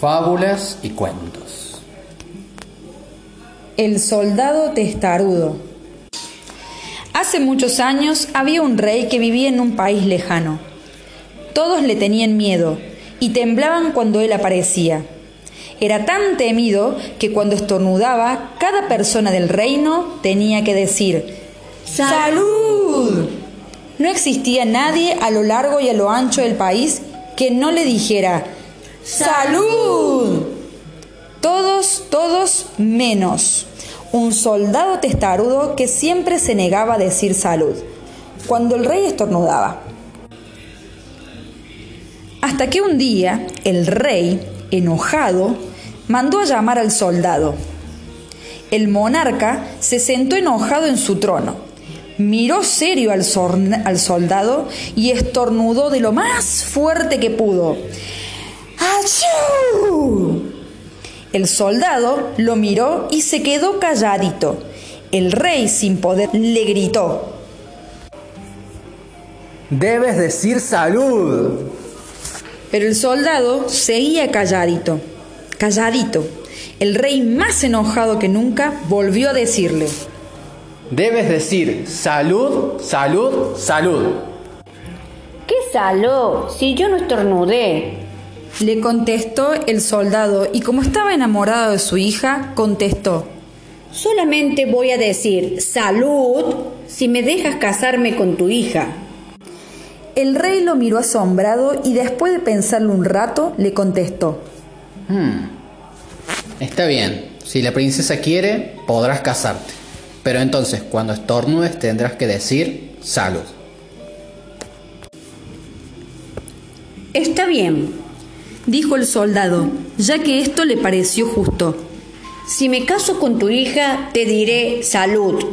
Fábulas y cuentos. El soldado testarudo. Hace muchos años había un rey que vivía en un país lejano. Todos le tenían miedo y temblaban cuando él aparecía. Era tan temido que cuando estornudaba, cada persona del reino tenía que decir ¡Salud! No existía nadie a lo largo y a lo ancho del país que no le dijera ¡Salud! Todos, todos menos un soldado testarudo que siempre se negaba a decir salud cuando el rey estornudaba. Hasta que un día el rey, enojado, mandó a llamar al soldado. El monarca se sentó enojado en su trono, miró serio al, al soldado y estornudó de lo más fuerte que pudo. El soldado lo miró y se quedó calladito. El rey, sin poder, le gritó. Debes decir salud. Pero el soldado seguía calladito, calladito. El rey, más enojado que nunca, volvió a decirle. Debes decir salud, salud, salud. ¿Qué salud? Si yo no estornudé. Le contestó el soldado y como estaba enamorado de su hija, contestó, Solamente voy a decir salud si me dejas casarme con tu hija. El rey lo miró asombrado y después de pensarlo un rato, le contestó, hmm, Está bien, si la princesa quiere, podrás casarte. Pero entonces, cuando estornudes, tendrás que decir salud. Está bien, dijo el soldado, ya que esto le pareció justo. Si me caso con tu hija, te diré salud.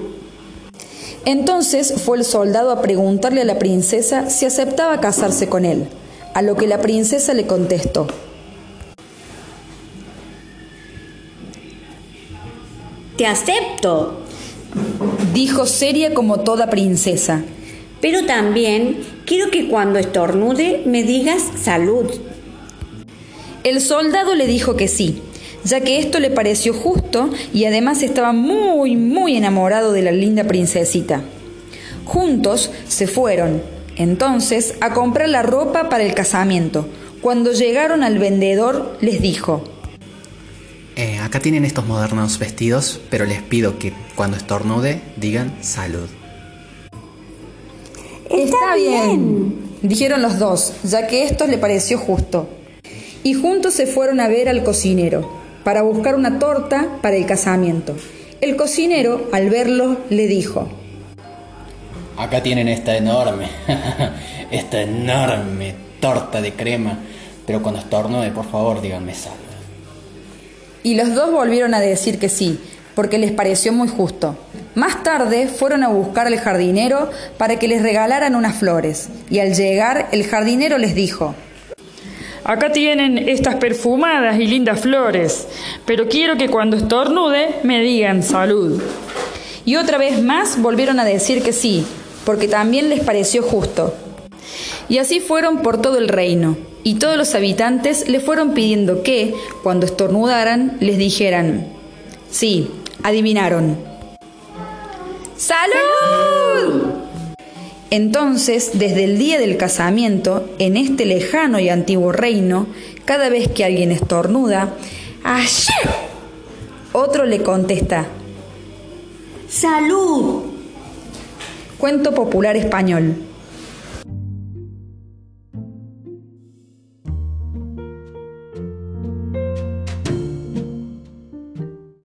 Entonces fue el soldado a preguntarle a la princesa si aceptaba casarse con él, a lo que la princesa le contestó. Te acepto, dijo seria como toda princesa. Pero también quiero que cuando estornude me digas salud. El soldado le dijo que sí, ya que esto le pareció justo y además estaba muy, muy enamorado de la linda princesita. Juntos se fueron, entonces, a comprar la ropa para el casamiento. Cuando llegaron al vendedor, les dijo, eh, acá tienen estos modernos vestidos, pero les pido que cuando estornude digan salud. Está bien, dijeron los dos, ya que esto le pareció justo y juntos se fueron a ver al cocinero para buscar una torta para el casamiento. El cocinero, al verlo, le dijo, Acá tienen esta enorme, esta enorme torta de crema, pero cuando estornude, por favor, díganme salud. Y los dos volvieron a decir que sí, porque les pareció muy justo. Más tarde fueron a buscar al jardinero para que les regalaran unas flores, y al llegar el jardinero les dijo, Acá tienen estas perfumadas y lindas flores, pero quiero que cuando estornude me digan salud. Y otra vez más volvieron a decir que sí, porque también les pareció justo. Y así fueron por todo el reino, y todos los habitantes le fueron pidiendo que, cuando estornudaran, les dijeran, sí, adivinaron. ¡Salud! Entonces, desde el día del casamiento, en este lejano y antiguo reino, cada vez que alguien estornuda, ¡Allí! Otro le contesta, ¡Salud! Cuento popular español.